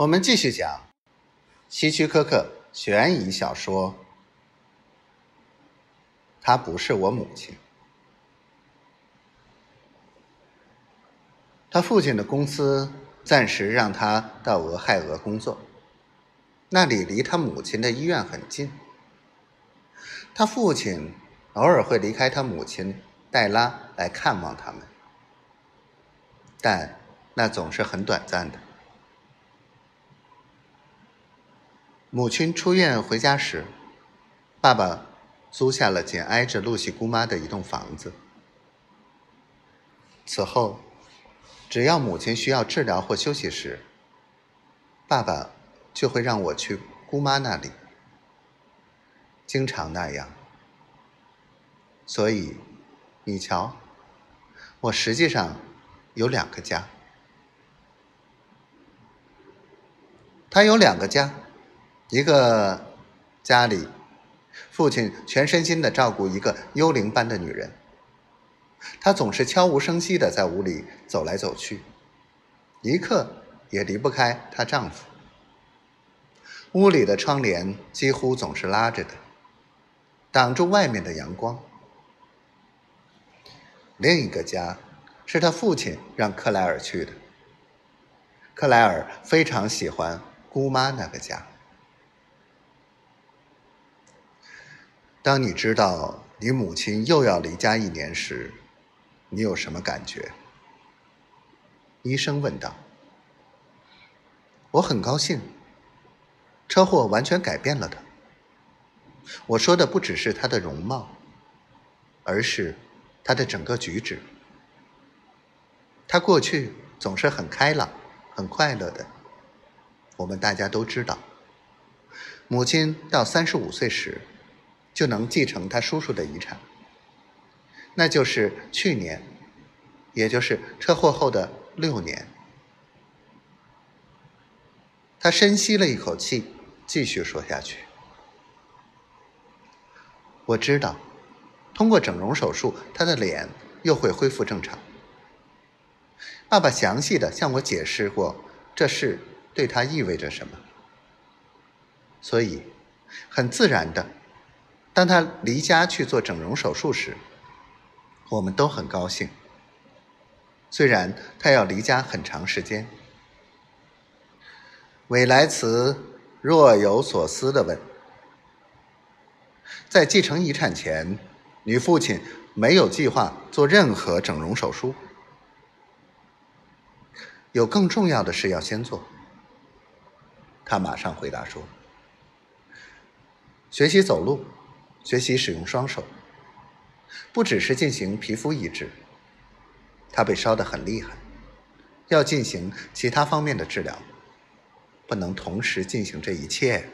我们继续讲希区柯克悬疑小说《她不是我母亲》。他父亲的公司暂时让他到俄亥俄工作，那里离他母亲的医院很近。他父亲偶尔会离开他母亲黛拉来看望他们，但那总是很短暂的。母亲出院回家时，爸爸租下了紧挨着露西姑妈的一栋房子。此后，只要母亲需要治疗或休息时，爸爸就会让我去姑妈那里。经常那样。所以，你瞧，我实际上有两个家。他有两个家。一个家里，父亲全身心的照顾一个幽灵般的女人。她总是悄无声息的在屋里走来走去，一刻也离不开她丈夫。屋里的窗帘几乎总是拉着的，挡住外面的阳光。另一个家是他父亲让克莱尔去的。克莱尔非常喜欢姑妈那个家。当你知道你母亲又要离家一年时，你有什么感觉？医生问道。我很高兴。车祸完全改变了她。我说的不只是她的容貌，而是她的整个举止。她过去总是很开朗、很快乐的。我们大家都知道，母亲到三十五岁时。就能继承他叔叔的遗产，那就是去年，也就是车祸后的六年。他深吸了一口气，继续说下去：“我知道，通过整容手术，他的脸又会恢复正常。爸爸详细的向我解释过这事对他意味着什么，所以很自然的。”当他离家去做整容手术时，我们都很高兴。虽然他要离家很长时间，韦莱茨若有所思地问：“在继承遗产前，你父亲没有计划做任何整容手术？有更重要的事要先做。”他马上回答说：“学习走路。”学习使用双手，不只是进行皮肤移植。他被烧得很厉害，要进行其他方面的治疗，不能同时进行这一切。